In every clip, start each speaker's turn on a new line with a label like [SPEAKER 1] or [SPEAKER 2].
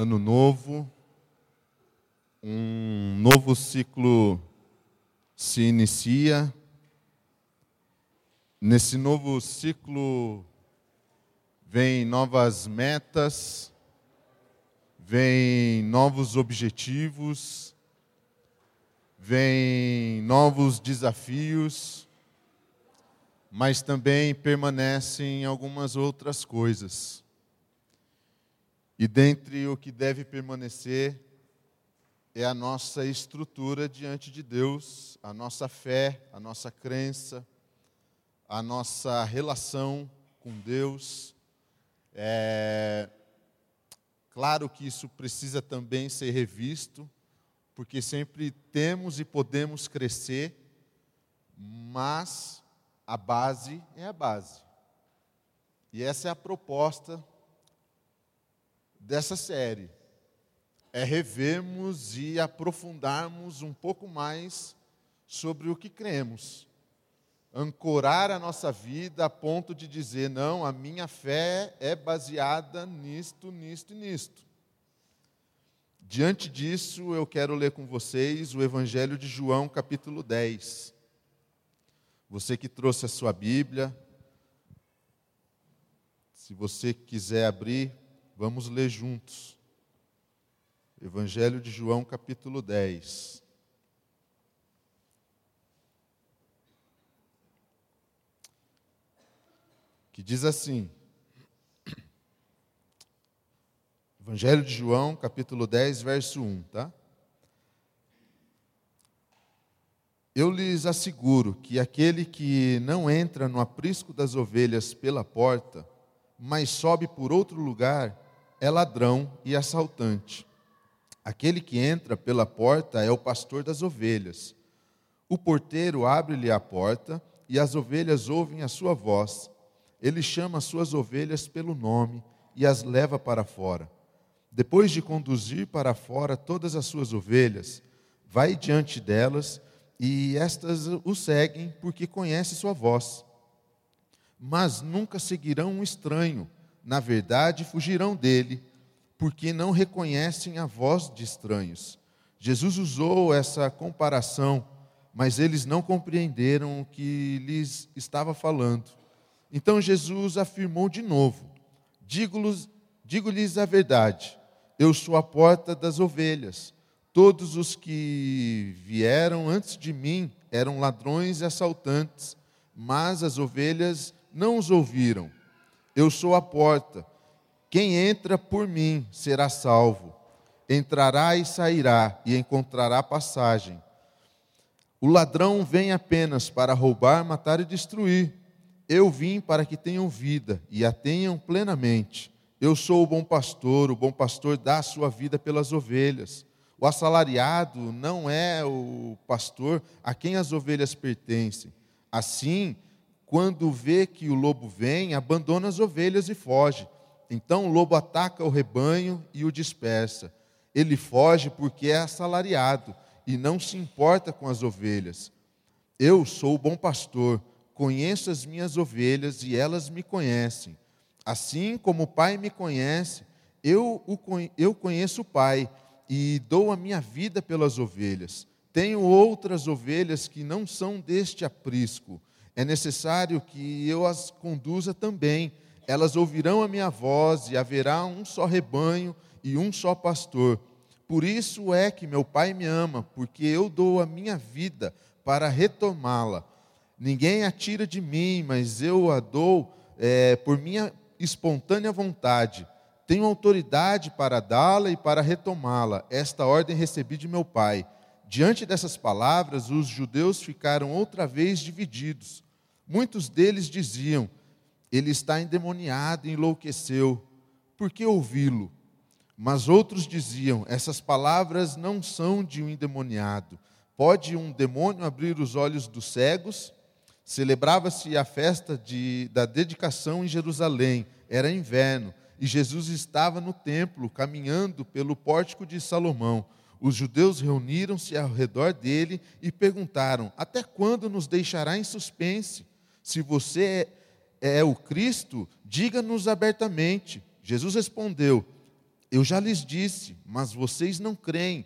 [SPEAKER 1] ano novo, um novo ciclo se inicia. Nesse novo ciclo vem novas metas, vem novos objetivos, vem novos desafios, mas também permanecem algumas outras coisas. E dentre o que deve permanecer é a nossa estrutura diante de Deus, a nossa fé, a nossa crença, a nossa relação com Deus. É claro que isso precisa também ser revisto, porque sempre temos e podemos crescer, mas a base é a base. E essa é a proposta dessa série é revermos e aprofundarmos um pouco mais sobre o que cremos. Ancorar a nossa vida a ponto de dizer: não, a minha fé é baseada nisto, nisto e nisto. Diante disso, eu quero ler com vocês o Evangelho de João, capítulo 10. Você que trouxe a sua Bíblia, se você quiser abrir, Vamos ler juntos. Evangelho de João, capítulo 10. Que diz assim: Evangelho de João, capítulo 10, verso 1, tá? Eu lhes asseguro que aquele que não entra no aprisco das ovelhas pela porta, mas sobe por outro lugar, é ladrão e assaltante. Aquele que entra pela porta é o pastor das ovelhas. O porteiro abre-lhe a porta e as ovelhas ouvem a sua voz. Ele chama as suas ovelhas pelo nome e as leva para fora. Depois de conduzir para fora todas as suas ovelhas, vai diante delas e estas o seguem porque conhece sua voz. Mas nunca seguirão um estranho na verdade, fugirão dele, porque não reconhecem a voz de estranhos. Jesus usou essa comparação, mas eles não compreenderam o que lhes estava falando. Então Jesus afirmou de novo: Digo-lhes digo a verdade, eu sou a porta das ovelhas. Todos os que vieram antes de mim eram ladrões e assaltantes, mas as ovelhas não os ouviram. Eu sou a porta. Quem entra por mim será salvo. Entrará e sairá e encontrará passagem. O ladrão vem apenas para roubar, matar e destruir. Eu vim para que tenham vida e a tenham plenamente. Eu sou o bom pastor, o bom pastor dá a sua vida pelas ovelhas. O assalariado não é o pastor a quem as ovelhas pertencem. Assim, quando vê que o lobo vem, abandona as ovelhas e foge. Então o lobo ataca o rebanho e o dispersa. Ele foge porque é assalariado e não se importa com as ovelhas. Eu sou o bom pastor, conheço as minhas ovelhas e elas me conhecem. Assim como o Pai me conhece, eu, o, eu conheço o Pai e dou a minha vida pelas ovelhas. Tenho outras ovelhas que não são deste aprisco é necessário que eu as conduza também. Elas ouvirão a minha voz e haverá um só rebanho e um só pastor. Por isso é que meu Pai me ama, porque eu dou a minha vida para retomá-la. Ninguém a tira de mim, mas eu a dou é, por minha espontânea vontade. Tenho autoridade para dá-la e para retomá-la. Esta ordem recebi de meu Pai. Diante dessas palavras, os judeus ficaram outra vez divididos. Muitos deles diziam: Ele está endemoniado enlouqueceu, por que ouvi-lo? Mas outros diziam: Essas palavras não são de um endemoniado. Pode um demônio abrir os olhos dos cegos? Celebrava-se a festa de, da dedicação em Jerusalém, era inverno, e Jesus estava no templo, caminhando pelo pórtico de Salomão. Os judeus reuniram-se ao redor dele e perguntaram: Até quando nos deixará em suspense? Se você é o Cristo, diga-nos abertamente. Jesus respondeu: Eu já lhes disse, mas vocês não creem.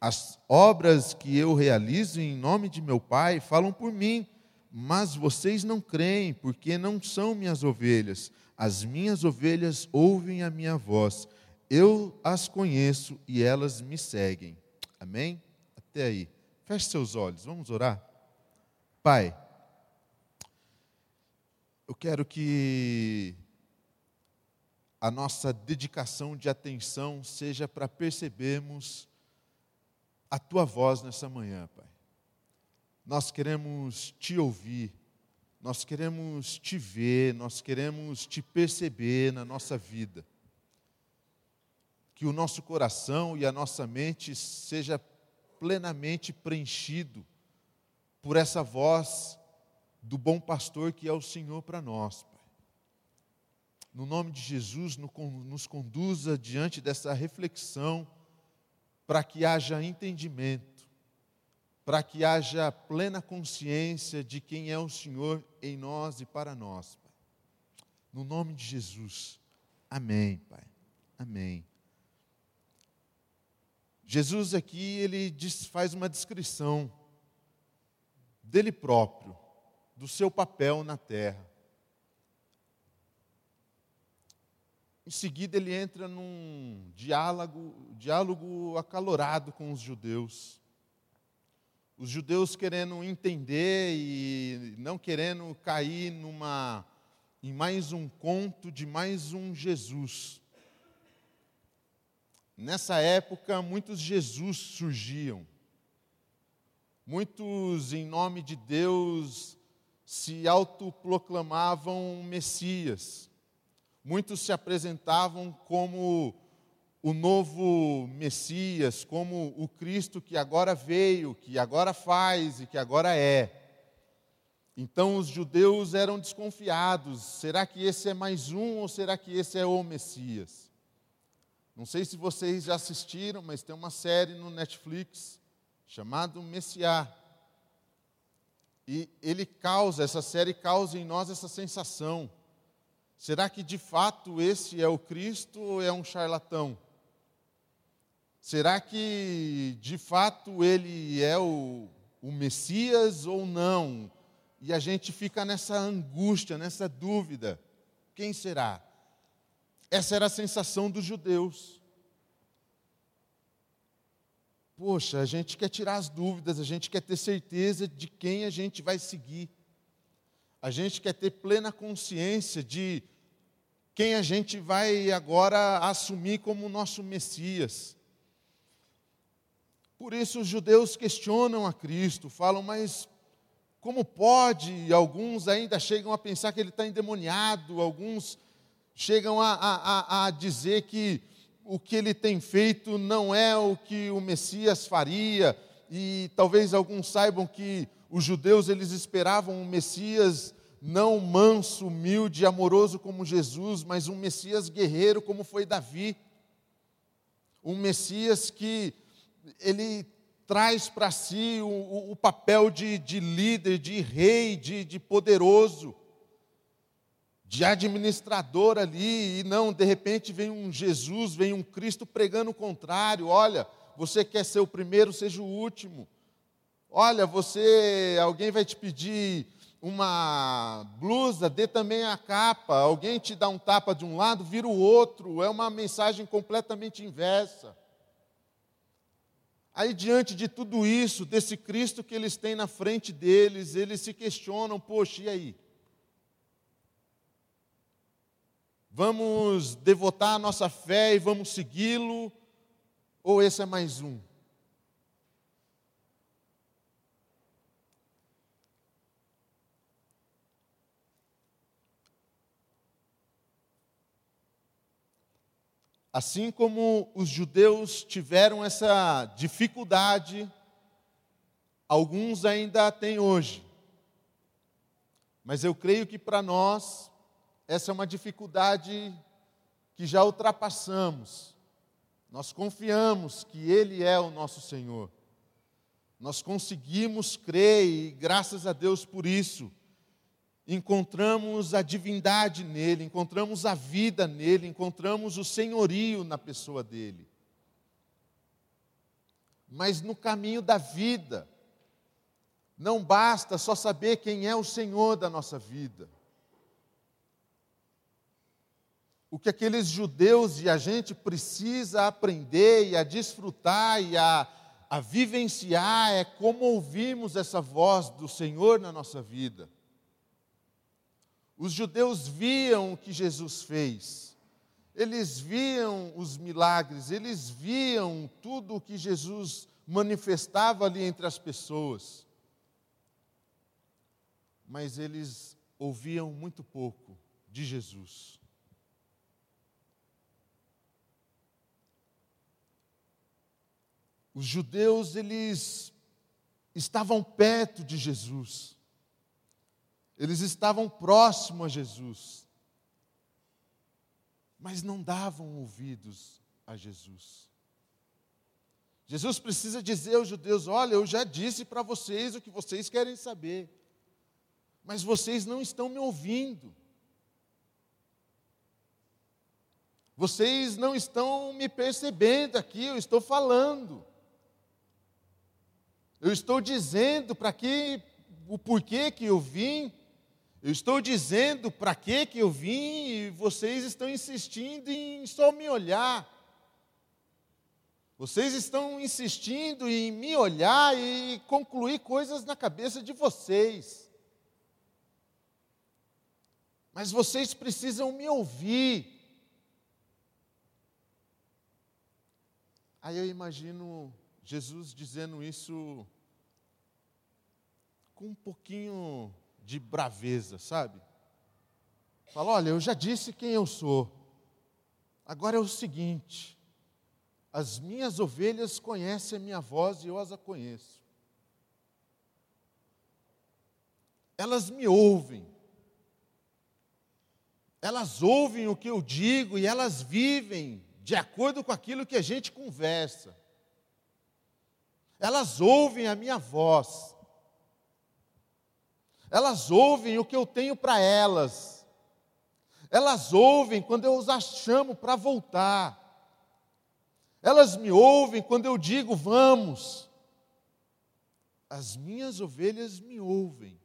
[SPEAKER 1] As obras que eu realizo em nome de meu Pai falam por mim, mas vocês não creem, porque não são minhas ovelhas. As minhas ovelhas ouvem a minha voz. Eu as conheço e elas me seguem. Amém? Até aí. Feche seus olhos, vamos orar? Pai, eu quero que a nossa dedicação de atenção seja para percebermos a tua voz nessa manhã, Pai. Nós queremos te ouvir, nós queremos te ver, nós queremos te perceber na nossa vida. Que o nosso coração e a nossa mente seja plenamente preenchido por essa voz do bom pastor que é o Senhor para nós, Pai. No nome de Jesus, nos conduza diante dessa reflexão, para que haja entendimento, para que haja plena consciência de quem é o Senhor em nós e para nós, Pai. No nome de Jesus, amém, Pai. Amém. Jesus aqui, ele diz, faz uma descrição dele próprio, do seu papel na terra. Em seguida, ele entra num diálogo, diálogo acalorado com os judeus. Os judeus querendo entender e não querendo cair numa, em mais um conto de mais um Jesus. Nessa época, muitos Jesus surgiam. Muitos, em nome de Deus, se autoproclamavam Messias. Muitos se apresentavam como o novo Messias, como o Cristo que agora veio, que agora faz e que agora é. Então os judeus eram desconfiados: será que esse é mais um ou será que esse é o Messias? Não sei se vocês já assistiram, mas tem uma série no Netflix chamada Messiá. E ele causa, essa série causa em nós essa sensação. Será que de fato esse é o Cristo ou é um charlatão? Será que de fato ele é o, o Messias ou não? E a gente fica nessa angústia, nessa dúvida: quem será? Essa era a sensação dos judeus. Poxa, a gente quer tirar as dúvidas, a gente quer ter certeza de quem a gente vai seguir. A gente quer ter plena consciência de quem a gente vai agora assumir como nosso Messias. Por isso os judeus questionam a Cristo, falam, mas como pode? E alguns ainda chegam a pensar que ele está endemoniado, alguns chegam a, a, a dizer que o que ele tem feito não é o que o Messias faria, e talvez alguns saibam que os judeus eles esperavam um Messias não manso, humilde, amoroso como Jesus, mas um Messias guerreiro como foi Davi. Um Messias que ele traz para si o, o, papel de, de líder, de rei, de, de poderoso de administrador ali, e não, de repente vem um Jesus, vem um Cristo pregando o contrário. Olha, você quer ser o primeiro, seja o último. Olha, você, alguém vai te pedir uma blusa, dê também a capa. Alguém te dá um tapa de um lado, vira o outro. É uma mensagem completamente inversa. Aí, diante de tudo isso, desse Cristo que eles têm na frente deles, eles se questionam: poxa, e aí? Vamos devotar a nossa fé e vamos segui-lo? Ou esse é mais um? Assim como os judeus tiveram essa dificuldade, alguns ainda têm hoje. Mas eu creio que para nós, essa é uma dificuldade que já ultrapassamos. Nós confiamos que Ele é o nosso Senhor. Nós conseguimos crer e graças a Deus por isso. encontramos a divindade nele, encontramos a vida nele, encontramos o senhorio na pessoa dele. Mas no caminho da vida, não basta só saber quem é o Senhor da nossa vida. O que aqueles judeus e a gente precisa aprender e a desfrutar e a, a vivenciar é como ouvimos essa voz do Senhor na nossa vida. Os judeus viam o que Jesus fez, eles viam os milagres, eles viam tudo o que Jesus manifestava ali entre as pessoas, mas eles ouviam muito pouco de Jesus. Os judeus, eles estavam perto de Jesus. Eles estavam próximos a Jesus, mas não davam ouvidos a Jesus. Jesus precisa dizer aos judeus: Olha, eu já disse para vocês o que vocês querem saber, mas vocês não estão me ouvindo. Vocês não estão me percebendo aqui, eu estou falando. Eu estou dizendo para que o porquê que eu vim, eu estou dizendo para que que eu vim e vocês estão insistindo em só me olhar. Vocês estão insistindo em me olhar e concluir coisas na cabeça de vocês. Mas vocês precisam me ouvir. Aí eu imagino Jesus dizendo isso com um pouquinho de braveza, sabe? Fala: olha, eu já disse quem eu sou. Agora é o seguinte: as minhas ovelhas conhecem a minha voz e eu as conheço. Elas me ouvem. Elas ouvem o que eu digo e elas vivem de acordo com aquilo que a gente conversa. Elas ouvem a minha voz. Elas ouvem o que eu tenho para elas. Elas ouvem quando eu as chamo para voltar. Elas me ouvem quando eu digo vamos. As minhas ovelhas me ouvem.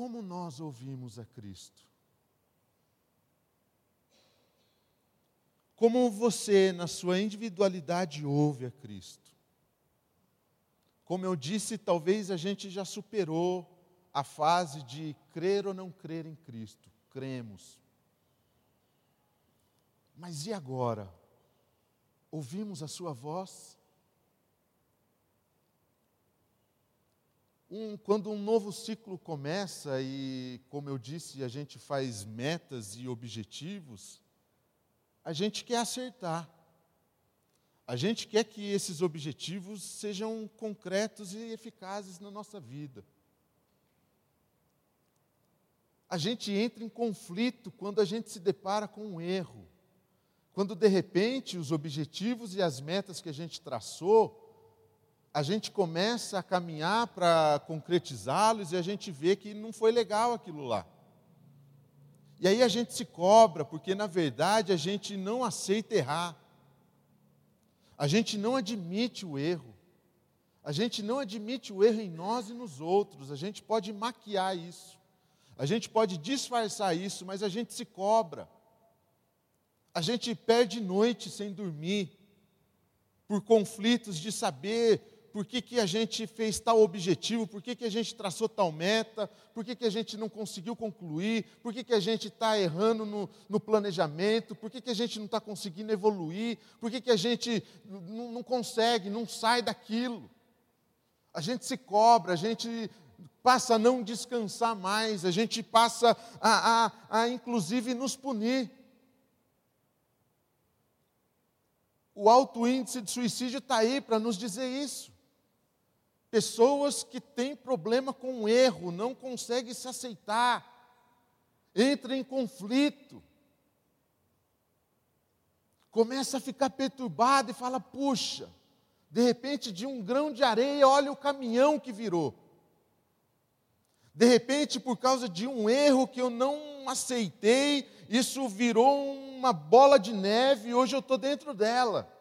[SPEAKER 1] Como nós ouvimos a Cristo. Como você, na sua individualidade, ouve a Cristo. Como eu disse, talvez a gente já superou a fase de crer ou não crer em Cristo. Cremos. Mas e agora? Ouvimos a Sua voz? Um, quando um novo ciclo começa e, como eu disse, a gente faz metas e objetivos, a gente quer acertar. A gente quer que esses objetivos sejam concretos e eficazes na nossa vida. A gente entra em conflito quando a gente se depara com um erro. Quando, de repente, os objetivos e as metas que a gente traçou a gente começa a caminhar para concretizá-los e a gente vê que não foi legal aquilo lá. E aí a gente se cobra, porque na verdade a gente não aceita errar. A gente não admite o erro. A gente não admite o erro em nós e nos outros. A gente pode maquiar isso. A gente pode disfarçar isso, mas a gente se cobra. A gente perde noite sem dormir por conflitos de saber por que, que a gente fez tal objetivo, por que, que a gente traçou tal meta, por que, que a gente não conseguiu concluir, por que, que a gente está errando no, no, planejamento, por que, que a gente não está conseguindo evoluir, por que, que a gente não, não consegue, não sai daquilo. A gente se cobra, a gente passa a não descansar mais, a gente passa a, a, a inclusive nos punir. O alto índice de suicídio está aí para nos dizer isso. Pessoas que têm problema com o erro, não conseguem se aceitar. entra em conflito, começa a ficar perturbado e fala: puxa, de repente, de um grão de areia, olha o caminhão que virou. De repente, por causa de um erro que eu não aceitei, isso virou uma bola de neve e hoje eu estou dentro dela.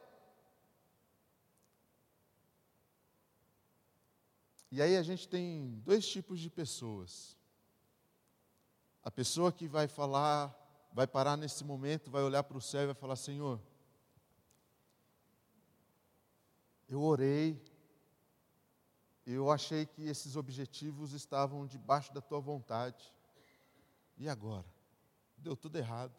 [SPEAKER 1] E aí a gente tem dois tipos de pessoas. A pessoa que vai falar, vai parar nesse momento, vai olhar para o céu e vai falar: Senhor, eu orei, eu achei que esses objetivos estavam debaixo da tua vontade. E agora? Deu tudo errado.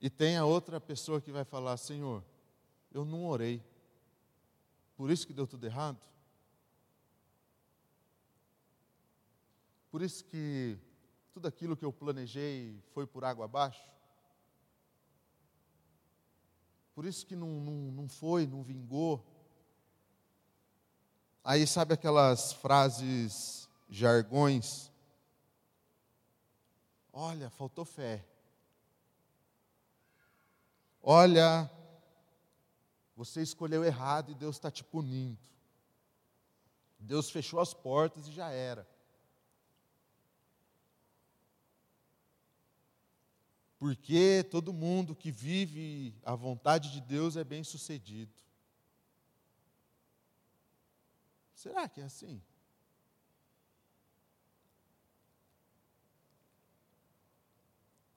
[SPEAKER 1] E tem a outra pessoa que vai falar: Senhor, eu não orei. Por isso que deu tudo errado? Por isso que tudo aquilo que eu planejei foi por água abaixo? Por isso que não, não, não foi, não vingou. Aí sabe aquelas frases, jargões? Olha, faltou fé. Olha, você escolheu errado e Deus está te punindo. Deus fechou as portas e já era. Porque todo mundo que vive a vontade de Deus é bem sucedido. Será que é assim?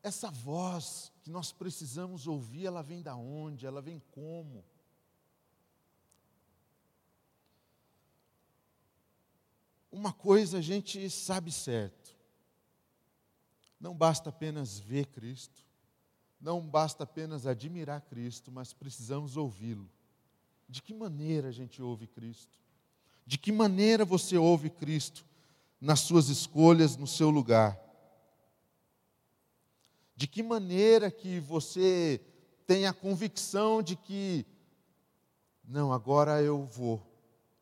[SPEAKER 1] Essa voz que nós precisamos ouvir, ela vem da onde? Ela vem como? Uma coisa a gente sabe certo. Não basta apenas ver Cristo, não basta apenas admirar Cristo, mas precisamos ouvi-lo. De que maneira a gente ouve Cristo? De que maneira você ouve Cristo nas suas escolhas, no seu lugar? De que maneira que você tem a convicção de que, não, agora eu vou,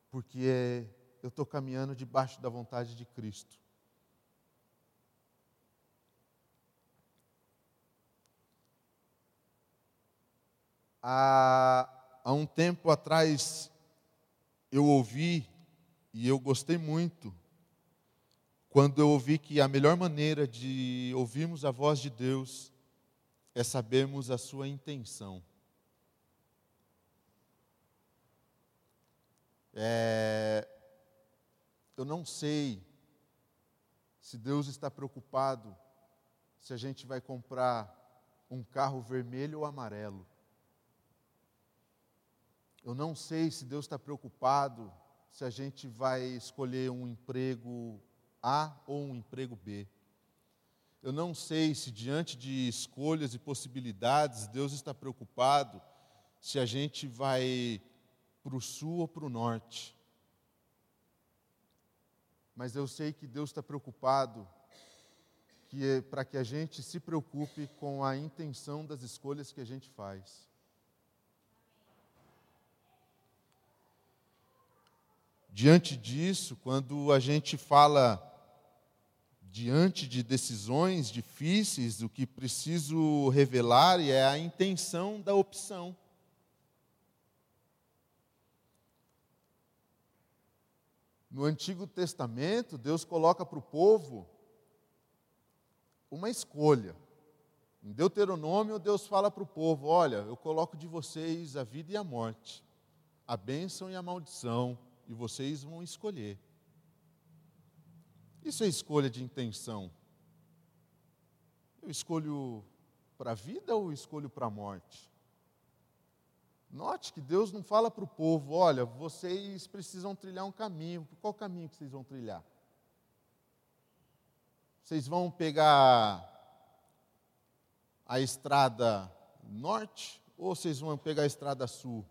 [SPEAKER 1] porque eu estou caminhando debaixo da vontade de Cristo. Há, há um tempo atrás eu ouvi e eu gostei muito quando eu ouvi que a melhor maneira de ouvirmos a voz de Deus é sabermos a sua intenção. É, eu não sei se Deus está preocupado se a gente vai comprar um carro vermelho ou amarelo. Eu não sei se Deus está preocupado se a gente vai escolher um emprego A ou um emprego B. Eu não sei se diante de escolhas e possibilidades Deus está preocupado se a gente vai para o sul ou para o norte. Mas eu sei que Deus está preocupado que é para que a gente se preocupe com a intenção das escolhas que a gente faz. Diante disso, quando a gente fala diante de decisões difíceis, o que preciso revelar é a intenção da opção. No Antigo Testamento, Deus coloca para o povo uma escolha. Em Deuteronômio, Deus fala para o povo: Olha, eu coloco de vocês a vida e a morte, a bênção e a maldição e vocês vão escolher. Isso é escolha de intenção. Eu escolho para a vida ou escolho para a morte? Note que Deus não fala para o povo: olha, vocês precisam trilhar um caminho. Qual caminho que vocês vão trilhar? Vocês vão pegar a estrada norte ou vocês vão pegar a estrada sul?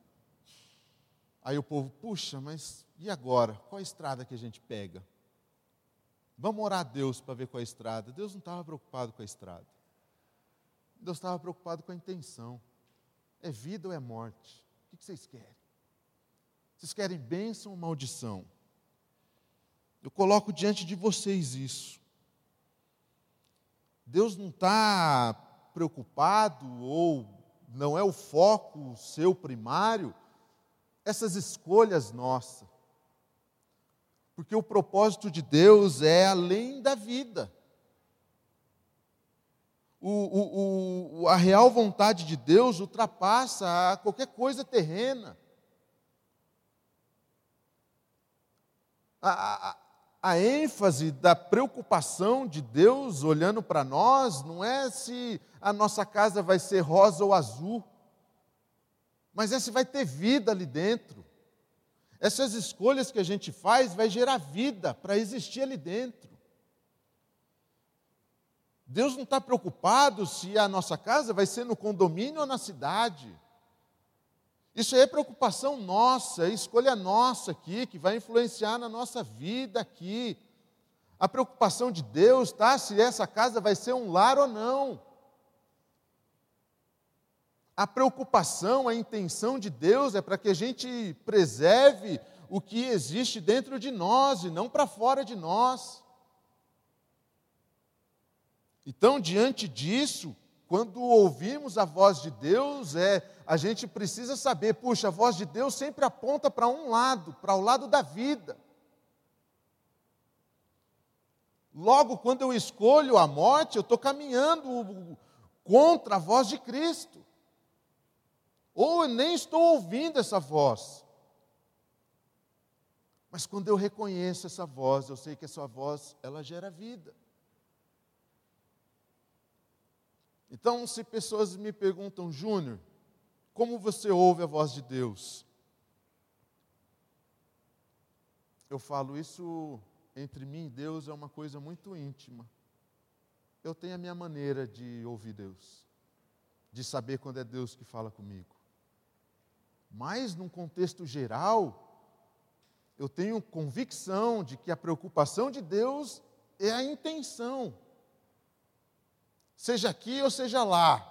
[SPEAKER 1] Aí o povo, puxa, mas e agora? Qual a estrada que a gente pega? Vamos orar a Deus para ver qual é a estrada. Deus não estava preocupado com a estrada. Deus estava preocupado com a intenção. É vida ou é morte? O que vocês querem? Vocês querem bênção ou maldição? Eu coloco diante de vocês isso. Deus não está preocupado ou não é o foco seu primário essas escolhas nossas. Porque o propósito de Deus é além da vida. O, o, a real vontade de Deus ultrapassa a qualquer coisa terrena. A, a, a ênfase da preocupação de Deus olhando para nós não é se a nossa casa vai ser rosa ou azul, mas é se vai ter vida ali dentro. Essas escolhas que a gente faz vai gerar vida para existir ali dentro. Deus não está preocupado se a nossa casa vai ser no condomínio ou na cidade. Isso aí é preocupação nossa, é escolha nossa aqui, que vai influenciar na nossa vida aqui. A preocupação de Deus, tá? Se essa casa vai ser um lar ou não. A preocupação, a intenção de Deus é para que a gente preserve o que existe dentro de nós e não para fora de nós. Então, diante disso, quando ouvimos a voz de Deus, é a gente precisa saber, puxa, a voz de Deus sempre aponta para um lado, para o lado da vida. Logo, quando eu escolho a morte, eu estou caminhando contra a voz de Cristo. Ou eu nem estou ouvindo essa voz. Mas quando eu reconheço essa voz, eu sei que essa voz, ela gera vida. Então, se pessoas me perguntam, Júnior, como você ouve a voz de Deus? Eu falo, isso entre mim e Deus é uma coisa muito íntima. Eu tenho a minha maneira de ouvir Deus, de saber quando é Deus que fala comigo. Mas, num contexto geral, eu tenho convicção de que a preocupação de Deus é a intenção. Seja aqui ou seja lá,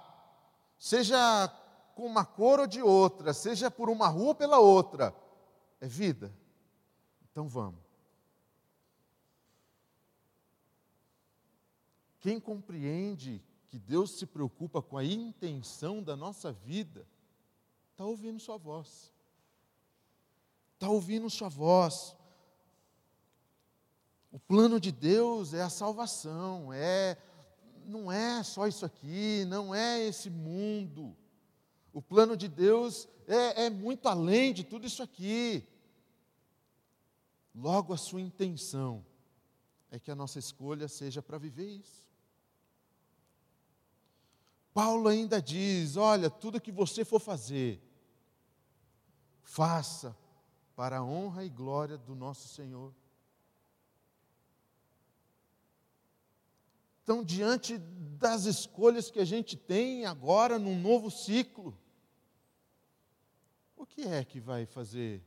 [SPEAKER 1] seja com uma cor ou de outra, seja por uma rua ou pela outra, é vida. Então vamos. Quem compreende que Deus se preocupa com a intenção da nossa vida, está ouvindo Sua voz. Está ouvindo Sua voz. O plano de Deus é a salvação, é não é só isso aqui, não é esse mundo. O plano de Deus é, é muito além de tudo isso aqui. Logo, a sua intenção é que a nossa escolha seja para viver isso. Paulo ainda diz: olha, tudo que você for fazer, faça para a honra e glória do nosso Senhor. Então, diante das escolhas que a gente tem agora num novo ciclo, o que é que vai fazer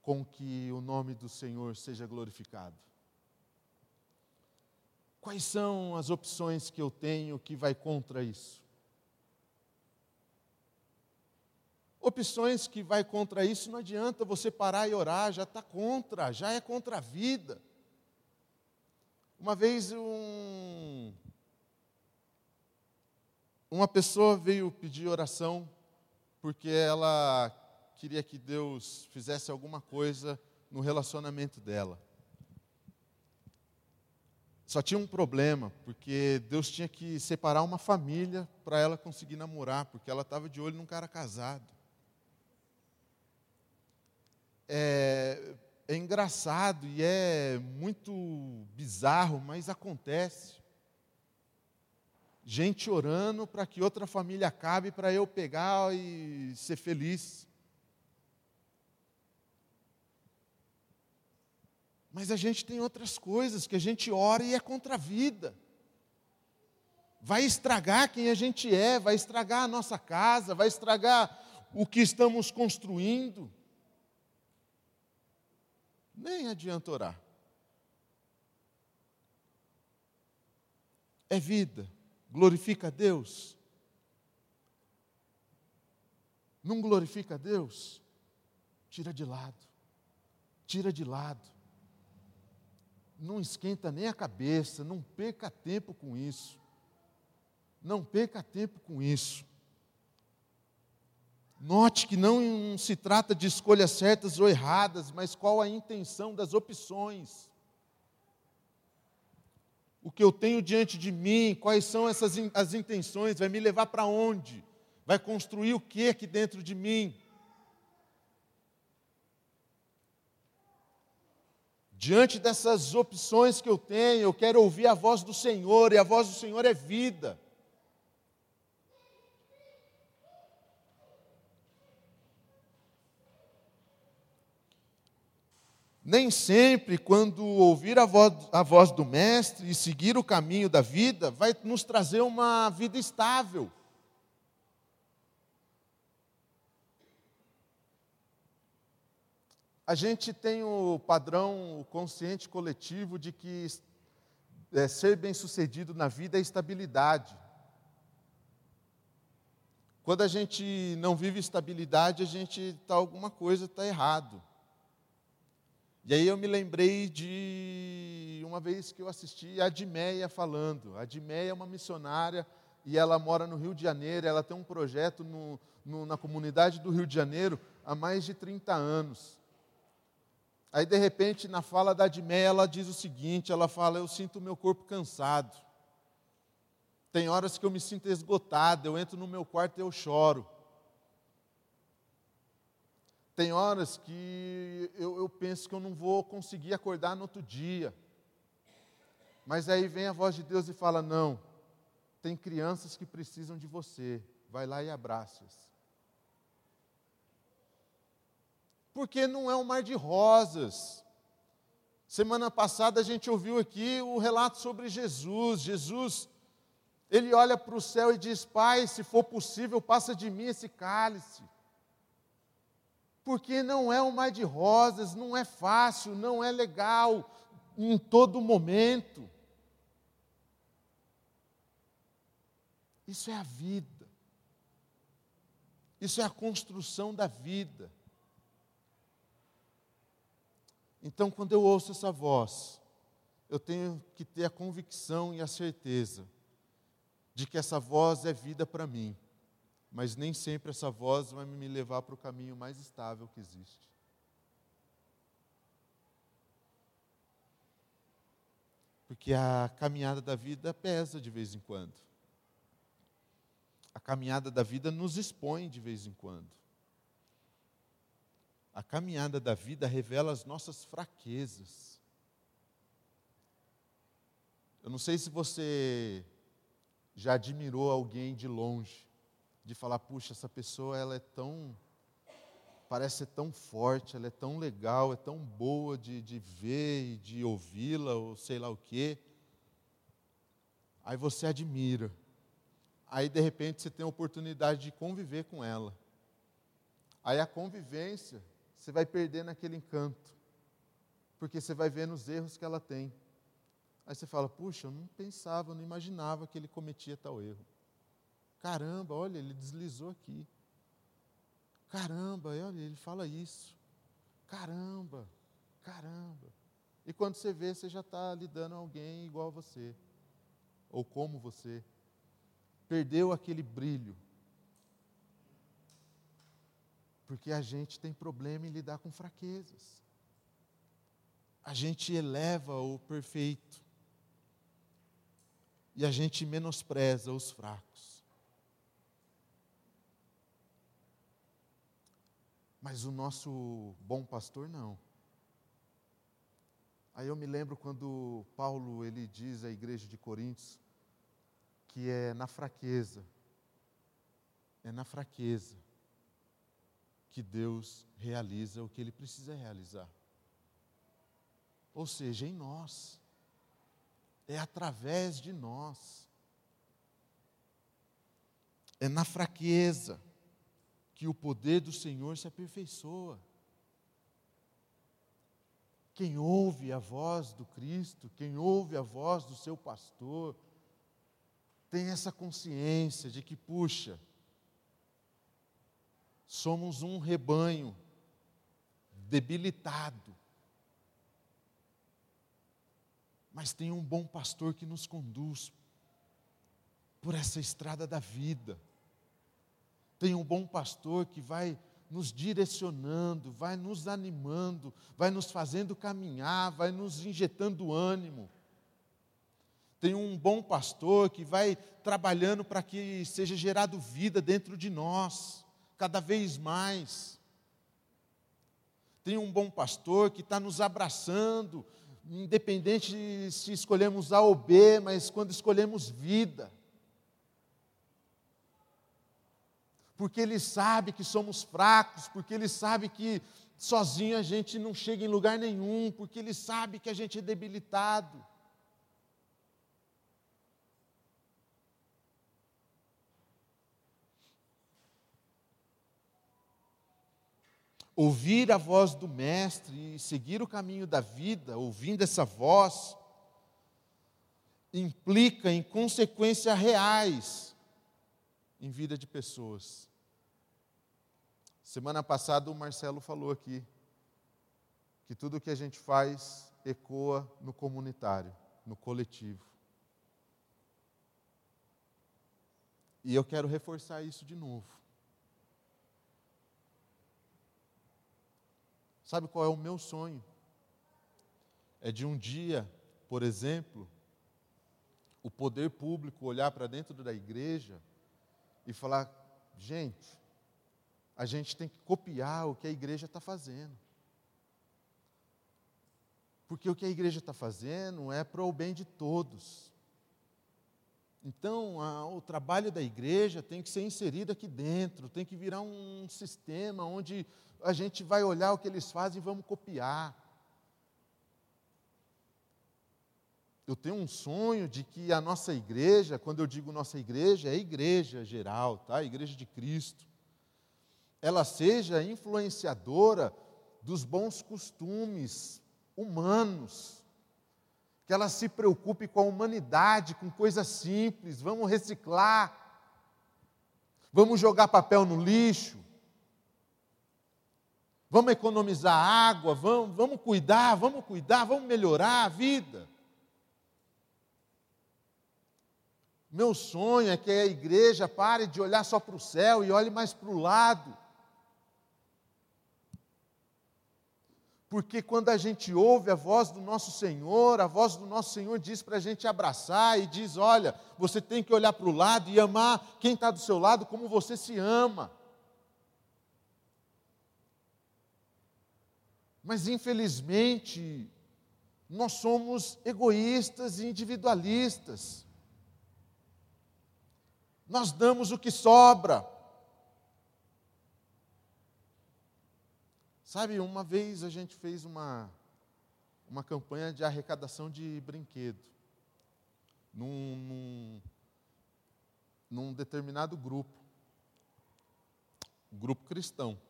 [SPEAKER 1] com que o nome do Senhor seja glorificado? Quais são as opções que eu tenho que vai contra isso? Opções que vai contra isso, não adianta você parar e orar, já está contra, já é contra a vida. Uma vez um, uma pessoa veio pedir oração porque ela queria que Deus fizesse alguma coisa no relacionamento dela. Só tinha um problema, porque Deus tinha que separar uma família para ela conseguir namorar, porque ela estava de olho num cara casado. É, é engraçado e é muito bizarro, mas acontece. Gente orando para que outra família acabe para eu pegar e ser feliz. Mas a gente tem outras coisas que a gente ora e é contra a vida. Vai estragar quem a gente é, vai estragar a nossa casa, vai estragar o que estamos construindo nem adianta orar. É vida, glorifica a Deus. Não glorifica a Deus? Tira de lado, tira de lado. não esquenta nem a cabeça, não perca tempo com isso. Não perca tempo com isso. Note que não se trata de escolhas certas ou erradas, mas qual a intenção das opções. O que eu tenho diante de mim, quais são essas as intenções, vai me levar para onde? Vai construir o que aqui dentro de mim? Diante dessas opções que eu tenho, eu quero ouvir a voz do Senhor, e a voz do Senhor é vida. Nem sempre, quando ouvir a voz, a voz, do Mestre e seguir o caminho da vida, vai nos trazer uma vida estável. A gente tem o padrão o consciente coletivo de que é, ser bem-sucedido na vida é estabilidade. Quando a gente não vive estabilidade, a gente tá alguma coisa está errado. E aí eu me lembrei de uma vez que eu assisti a Dimeia falando. A Dimeia é uma missionária e ela mora no Rio de Janeiro. Ela tem um projeto no, no, na comunidade do Rio de Janeiro há mais de 30 anos. Aí, de repente, na fala da Dimeia, ela diz o seguinte: ela fala, eu sinto o meu corpo cansado. Tem horas que eu me sinto esgotado, eu entro no meu quarto e eu choro. Tem horas que eu, eu penso que eu não vou conseguir acordar no outro dia. Mas aí vem a voz de Deus e fala: Não, tem crianças que precisam de você, vai lá e abraça-as. Porque não é um mar de rosas. Semana passada a gente ouviu aqui o relato sobre Jesus. Jesus, ele olha para o céu e diz: Pai, se for possível, passa de mim esse cálice porque não é um mar de rosas, não é fácil, não é legal em todo momento. Isso é a vida. Isso é a construção da vida. Então, quando eu ouço essa voz, eu tenho que ter a convicção e a certeza de que essa voz é vida para mim mas nem sempre essa voz vai me levar para o caminho mais estável que existe. Porque a caminhada da vida pesa de vez em quando. A caminhada da vida nos expõe de vez em quando. A caminhada da vida revela as nossas fraquezas. Eu não sei se você já admirou alguém de longe de falar, puxa, essa pessoa ela é tão parece ser tão forte, ela é tão legal, é tão boa de, de ver e de ouvi-la, ou sei lá o quê. Aí você admira. Aí, de repente, você tem a oportunidade de conviver com ela. Aí a convivência, você vai perdendo aquele encanto. Porque você vai vendo os erros que ela tem. Aí você fala, puxa, eu não pensava, eu não imaginava que ele cometia tal erro. Caramba, olha, ele deslizou aqui. Caramba, olha, ele fala isso. Caramba, caramba. E quando você vê, você já está lidando com alguém igual a você, ou como você. Perdeu aquele brilho. Porque a gente tem problema em lidar com fraquezas. A gente eleva o perfeito. E a gente menospreza os fracos. Mas o nosso bom pastor não. Aí eu me lembro quando Paulo ele diz à igreja de Coríntios que é na fraqueza, é na fraqueza que Deus realiza o que ele precisa realizar. Ou seja, em nós. É através de nós. É na fraqueza que o poder do Senhor se aperfeiçoa. Quem ouve a voz do Cristo, quem ouve a voz do seu pastor, tem essa consciência de que, puxa, somos um rebanho debilitado. mas tem um bom pastor que nos conduz por essa estrada da vida. Tem um bom pastor que vai nos direcionando, vai nos animando, vai nos fazendo caminhar, vai nos injetando ânimo. Tem um bom pastor que vai trabalhando para que seja gerado vida dentro de nós, cada vez mais. Tem um bom pastor que está nos abraçando, independente se escolhemos A ou B, mas quando escolhemos vida. Porque Ele sabe que somos fracos, porque Ele sabe que sozinho a gente não chega em lugar nenhum, porque Ele sabe que a gente é debilitado. Ouvir a voz do Mestre e seguir o caminho da vida, ouvindo essa voz, implica em consequências reais em vida de pessoas. Semana passada o Marcelo falou aqui que tudo que a gente faz ecoa no comunitário, no coletivo. E eu quero reforçar isso de novo. Sabe qual é o meu sonho? É de um dia, por exemplo, o poder público olhar para dentro da igreja e falar: gente, a gente tem que copiar o que a igreja está fazendo. Porque o que a igreja está fazendo é para o bem de todos. Então, a, o trabalho da igreja tem que ser inserido aqui dentro, tem que virar um sistema onde a gente vai olhar o que eles fazem e vamos copiar. Eu tenho um sonho de que a nossa igreja, quando eu digo nossa igreja, é a igreja geral, tá? A igreja de Cristo. Ela seja influenciadora dos bons costumes humanos. Que ela se preocupe com a humanidade, com coisas simples, vamos reciclar. Vamos jogar papel no lixo vamos economizar água, vamos, vamos cuidar, vamos cuidar, vamos melhorar a vida. Meu sonho é que a igreja pare de olhar só para o céu e olhe mais para o lado. Porque quando a gente ouve a voz do nosso Senhor, a voz do nosso Senhor diz para a gente abraçar e diz: olha, você tem que olhar para o lado e amar quem está do seu lado como você se ama. Mas, infelizmente, nós somos egoístas e individualistas. Nós damos o que sobra. Sabe, uma vez a gente fez uma, uma campanha de arrecadação de brinquedo num, num, num determinado grupo, grupo cristão.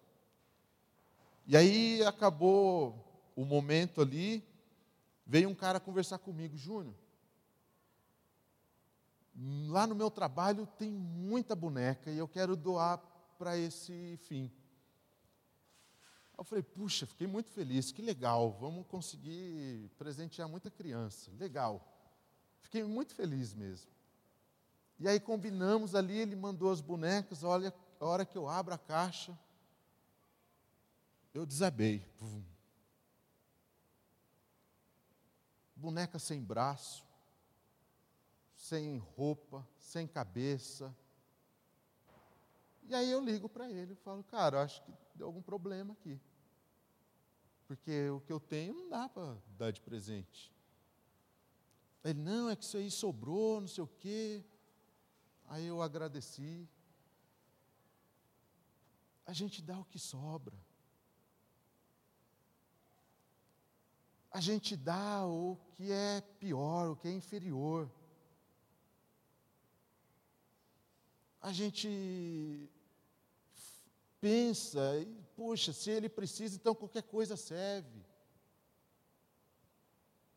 [SPEAKER 1] E aí acabou o momento ali, veio um cara conversar comigo, Júnior. Lá no meu trabalho tem muita boneca e eu quero doar para esse fim. Eu falei, puxa, fiquei muito feliz, que legal, vamos conseguir presentear muita criança, legal. Fiquei muito feliz mesmo. E aí combinamos ali, ele mandou as bonecas, olha, a hora que eu abro a caixa, eu desabei. Boneca sem braço, sem roupa, sem cabeça. E aí eu ligo para ele e falo, cara, acho que deu algum problema aqui. Porque o que eu tenho não dá para dar de presente. Ele, não, é que isso aí sobrou, não sei o quê. Aí eu agradeci. A gente dá o que sobra. a gente dá o que é pior, o que é inferior. A gente pensa, puxa, se ele precisa, então qualquer coisa serve.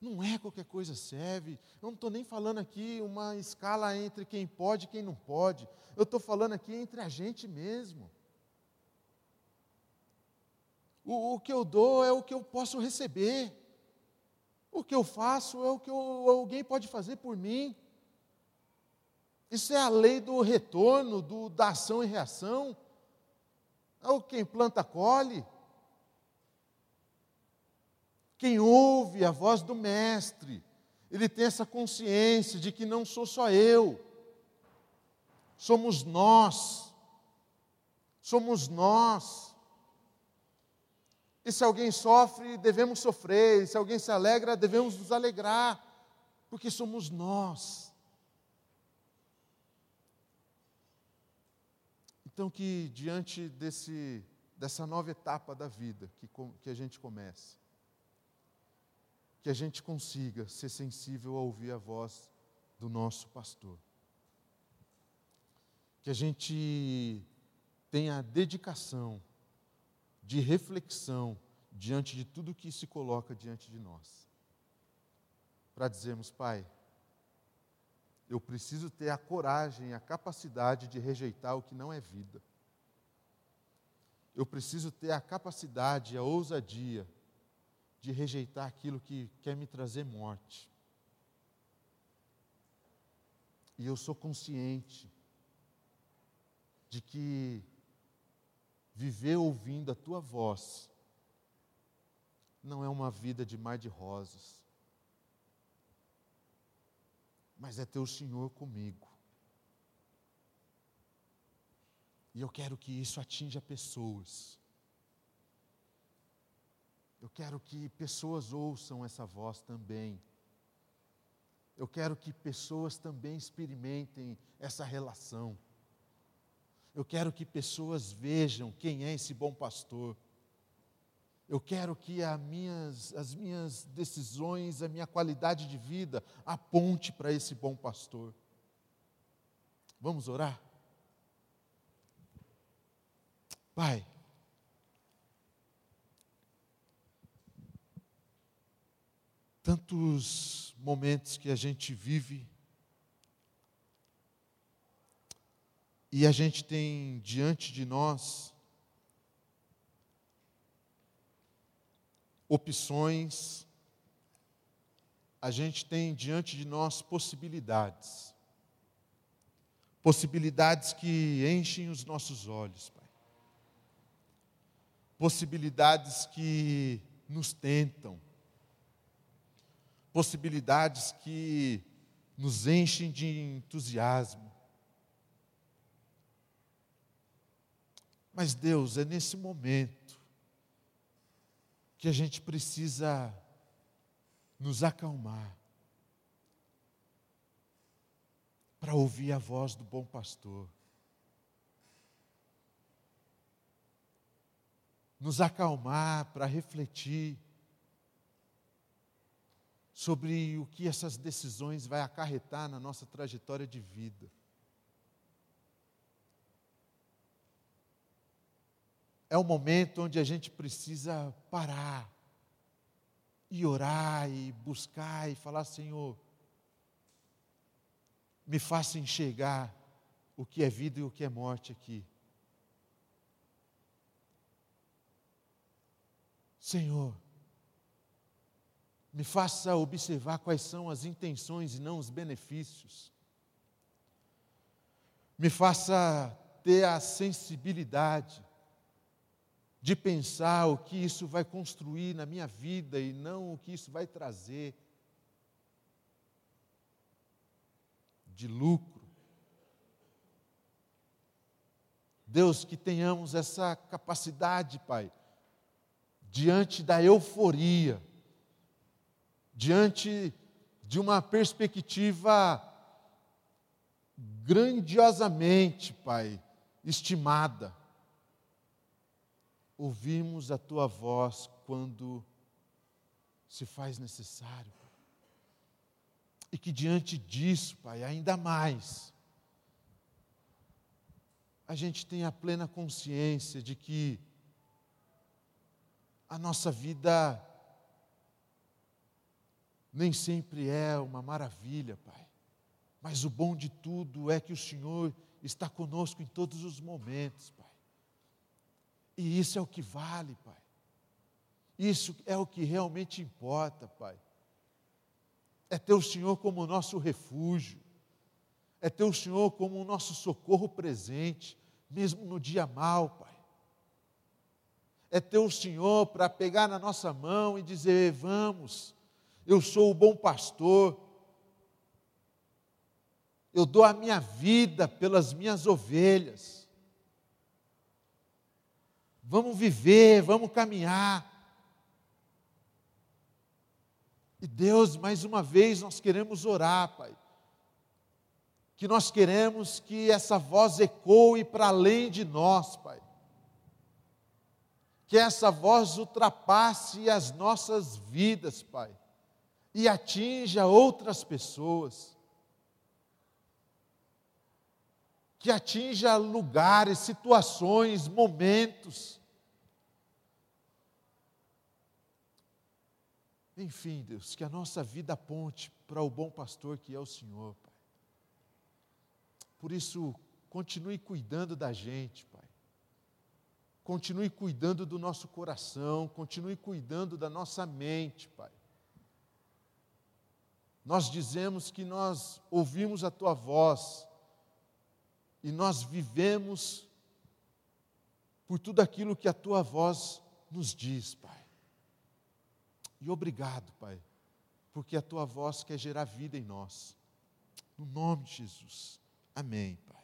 [SPEAKER 1] Não é qualquer coisa serve. Eu não estou nem falando aqui uma escala entre quem pode e quem não pode. Eu estou falando aqui entre a gente mesmo. O, o que eu dou é o que eu posso receber. O que eu faço é o que eu, alguém pode fazer por mim. Isso é a lei do retorno, do, da ação e reação. É o quem planta, colhe. Quem ouve a voz do Mestre, ele tem essa consciência de que não sou só eu, somos nós. Somos nós. E se alguém sofre, devemos sofrer. E se alguém se alegra, devemos nos alegrar, porque somos nós. Então, que diante desse, dessa nova etapa da vida que, que a gente começa, que a gente consiga ser sensível a ouvir a voz do nosso pastor. Que a gente tenha dedicação de reflexão diante de tudo que se coloca diante de nós. Para dizermos, Pai, eu preciso ter a coragem, a capacidade de rejeitar o que não é vida. Eu preciso ter a capacidade, a ousadia de rejeitar aquilo que quer me trazer morte. E eu sou consciente de que viver ouvindo a tua voz não é uma vida de mar de rosas, mas é ter o Senhor comigo. E eu quero que isso atinja pessoas. Eu quero que pessoas ouçam essa voz também. Eu quero que pessoas também experimentem essa relação. Eu quero que pessoas vejam quem é esse bom pastor. Eu quero que minhas, as minhas decisões, a minha qualidade de vida aponte para esse bom pastor. Vamos orar? Pai, tantos momentos que a gente vive e a gente tem diante de nós opções, a gente tem diante de nós possibilidades. Possibilidades que enchem os nossos olhos, Pai. Possibilidades que nos tentam. Possibilidades que nos enchem de entusiasmo. Mas Deus, é nesse momento que a gente precisa nos acalmar para ouvir a voz do bom pastor. Nos acalmar para refletir sobre o que essas decisões vai acarretar na nossa trajetória de vida. É o momento onde a gente precisa parar e orar e buscar e falar: Senhor, me faça enxergar o que é vida e o que é morte aqui. Senhor, me faça observar quais são as intenções e não os benefícios. Me faça ter a sensibilidade de pensar o que isso vai construir na minha vida e não o que isso vai trazer de lucro. Deus, que tenhamos essa capacidade, Pai, diante da euforia, diante de uma perspectiva grandiosamente, Pai, estimada ouvimos a tua voz quando se faz necessário. E que diante disso, Pai, ainda mais, a gente tenha plena consciência de que a nossa vida nem sempre é uma maravilha, Pai. Mas o bom de tudo é que o Senhor está conosco em todos os momentos. E isso é o que vale, Pai. Isso é o que realmente importa, Pai. é ter o Senhor como nosso refúgio, é ter o Senhor como o nosso socorro presente, mesmo no dia mal, Pai. É ter o Senhor para pegar na nossa mão e dizer: vamos, eu sou o bom pastor, eu dou a minha vida pelas minhas ovelhas. Vamos viver, vamos caminhar. E Deus, mais uma vez, nós queremos orar, Pai. Que nós queremos que essa voz ecoe para além de nós, Pai. Que essa voz ultrapasse as nossas vidas, Pai. E atinja outras pessoas. Que atinja lugares, situações, momentos Enfim, Deus, que a nossa vida aponte para o bom pastor que é o Senhor, Pai. Por isso, continue cuidando da gente, Pai. Continue cuidando do nosso coração, continue cuidando da nossa mente, Pai. Nós dizemos que nós ouvimos a tua voz e nós vivemos por tudo aquilo que a tua voz nos diz, Pai. E obrigado, Pai, porque a tua voz quer gerar vida em nós. No nome de Jesus. Amém, Pai.